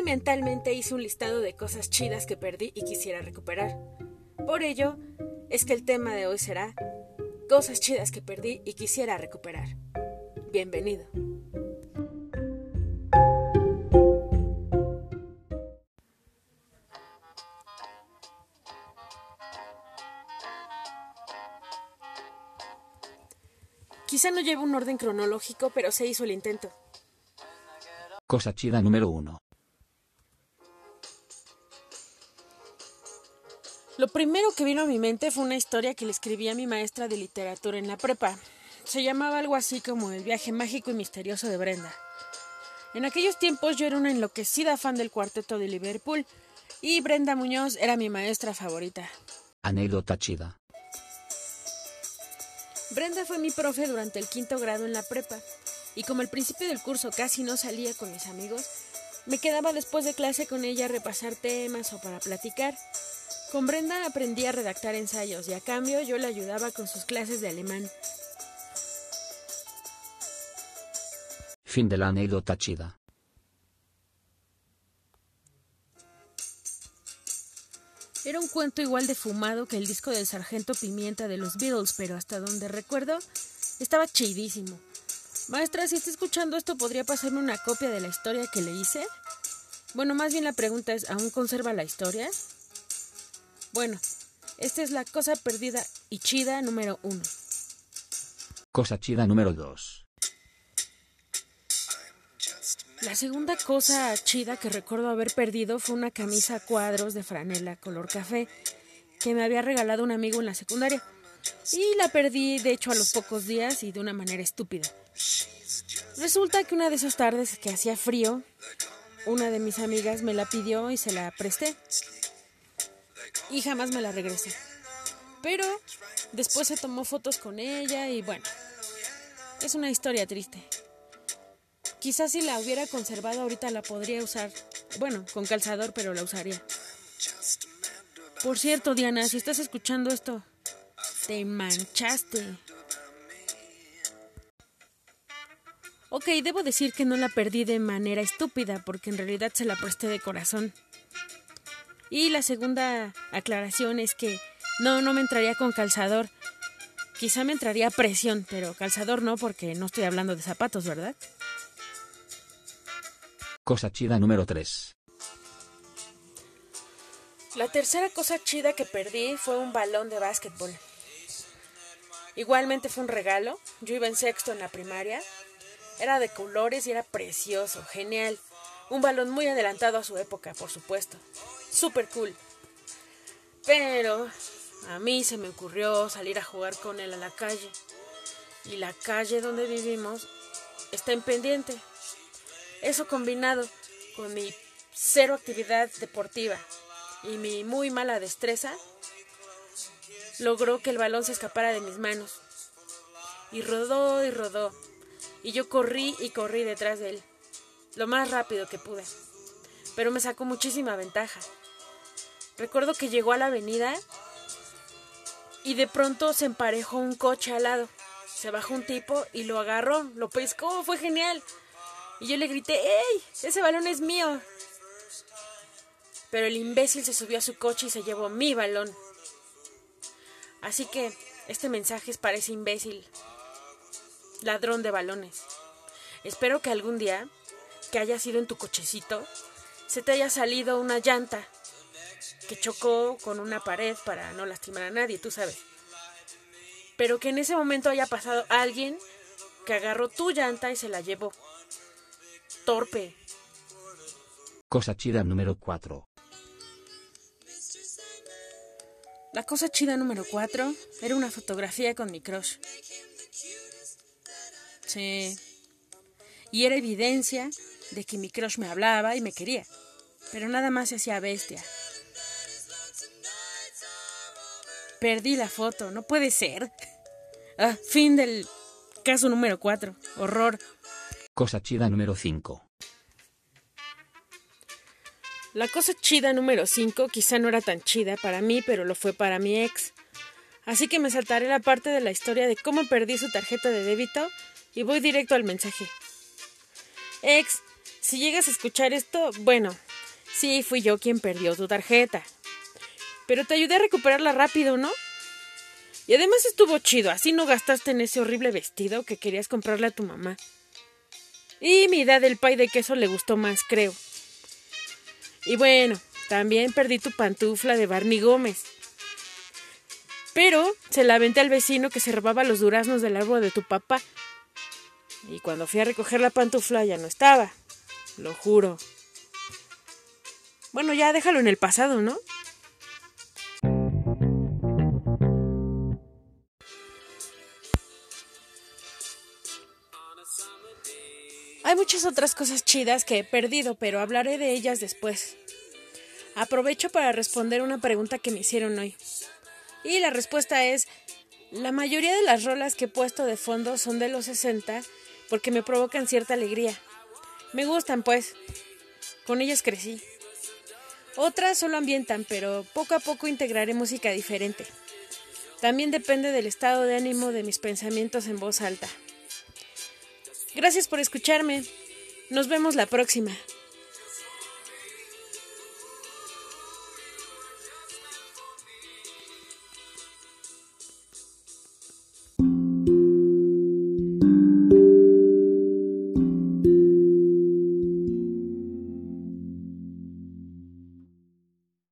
Muy mentalmente hice un listado de cosas chidas que perdí y quisiera recuperar. Por ello, es que el tema de hoy será cosas chidas que perdí y quisiera recuperar. Bienvenido. Quizá no lleve un orden cronológico, pero se hizo el intento. Cosa chida número 1. Lo primero que vino a mi mente fue una historia que le escribí a mi maestra de literatura en la prepa. Se llamaba algo así como El viaje mágico y misterioso de Brenda. En aquellos tiempos yo era una enloquecida fan del cuarteto de Liverpool y Brenda Muñoz era mi maestra favorita. Anécdota chida. Brenda fue mi profe durante el quinto grado en la prepa y como al principio del curso casi no salía con mis amigos, me quedaba después de clase con ella a repasar temas o para platicar. Con Brenda aprendí a redactar ensayos y a cambio yo le ayudaba con sus clases de alemán. Fin de la anécdota chida. Era un cuento igual de fumado que el disco del Sargento Pimienta de los Beatles, pero hasta donde recuerdo estaba chidísimo. Maestra, si está escuchando esto, ¿podría pasarme una copia de la historia que le hice? Bueno, más bien la pregunta es, ¿aún conserva la historia? Bueno, esta es la cosa perdida y chida número uno. Cosa chida número 2. La segunda cosa chida que recuerdo haber perdido fue una camisa a cuadros de franela color café que me había regalado un amigo en la secundaria. Y la perdí, de hecho, a los pocos días y de una manera estúpida. Resulta que una de esas tardes que hacía frío, una de mis amigas me la pidió y se la presté. Y jamás me la regresé. Pero después se tomó fotos con ella y bueno, es una historia triste. Quizás si la hubiera conservado ahorita la podría usar. Bueno, con calzador, pero la usaría. Por cierto, Diana, si estás escuchando esto, te manchaste. Ok, debo decir que no la perdí de manera estúpida, porque en realidad se la presté de corazón. Y la segunda aclaración es que no, no me entraría con calzador. Quizá me entraría presión, pero calzador no, porque no estoy hablando de zapatos, ¿verdad? Cosa chida número 3. La tercera cosa chida que perdí fue un balón de básquetbol. Igualmente fue un regalo. Yo iba en sexto en la primaria. Era de colores y era precioso, genial. Un balón muy adelantado a su época, por supuesto. Super cool. Pero a mí se me ocurrió salir a jugar con él a la calle. Y la calle donde vivimos está en pendiente. Eso combinado con mi cero actividad deportiva y mi muy mala destreza, logró que el balón se escapara de mis manos. Y rodó y rodó. Y yo corrí y corrí detrás de él, lo más rápido que pude. Pero me sacó muchísima ventaja. Recuerdo que llegó a la avenida y de pronto se emparejó un coche al lado. Se bajó un tipo y lo agarró, lo pescó, fue genial. Y yo le grité, ¡Ey! Ese balón es mío. Pero el imbécil se subió a su coche y se llevó mi balón. Así que este mensaje es para ese imbécil, ladrón de balones. Espero que algún día, que hayas ido en tu cochecito, se te haya salido una llanta que chocó con una pared para no lastimar a nadie, tú sabes. Pero que en ese momento haya pasado alguien que agarró tu llanta y se la llevó. Torpe. Cosa chida número 4. La cosa chida número 4 era una fotografía con mi crush. Sí. Y era evidencia de que mi crush me hablaba y me quería. Pero nada más se hacía bestia. Perdí la foto, no puede ser. Ah, fin del caso número 4. Horror. Cosa chida número 5. La cosa chida número 5 quizá no era tan chida para mí, pero lo fue para mi ex. Así que me saltaré la parte de la historia de cómo perdí su tarjeta de débito y voy directo al mensaje. Ex, si llegas a escuchar esto, bueno, Sí, fui yo quien perdió tu tarjeta. Pero te ayudé a recuperarla rápido, ¿no? Y además estuvo chido, así no gastaste en ese horrible vestido que querías comprarle a tu mamá. Y mi idea del pay de queso le gustó más, creo. Y bueno, también perdí tu pantufla de Barney Gómez. Pero se la aventé al vecino que se robaba los duraznos del árbol de tu papá. Y cuando fui a recoger la pantufla ya no estaba. Lo juro. Bueno, ya déjalo en el pasado, ¿no? Hay muchas otras cosas chidas que he perdido, pero hablaré de ellas después. Aprovecho para responder una pregunta que me hicieron hoy. Y la respuesta es, la mayoría de las rolas que he puesto de fondo son de los 60 porque me provocan cierta alegría. Me gustan, pues. Con ellas crecí. Otras solo ambientan, pero poco a poco integraré música diferente. También depende del estado de ánimo de mis pensamientos en voz alta. Gracias por escucharme. Nos vemos la próxima.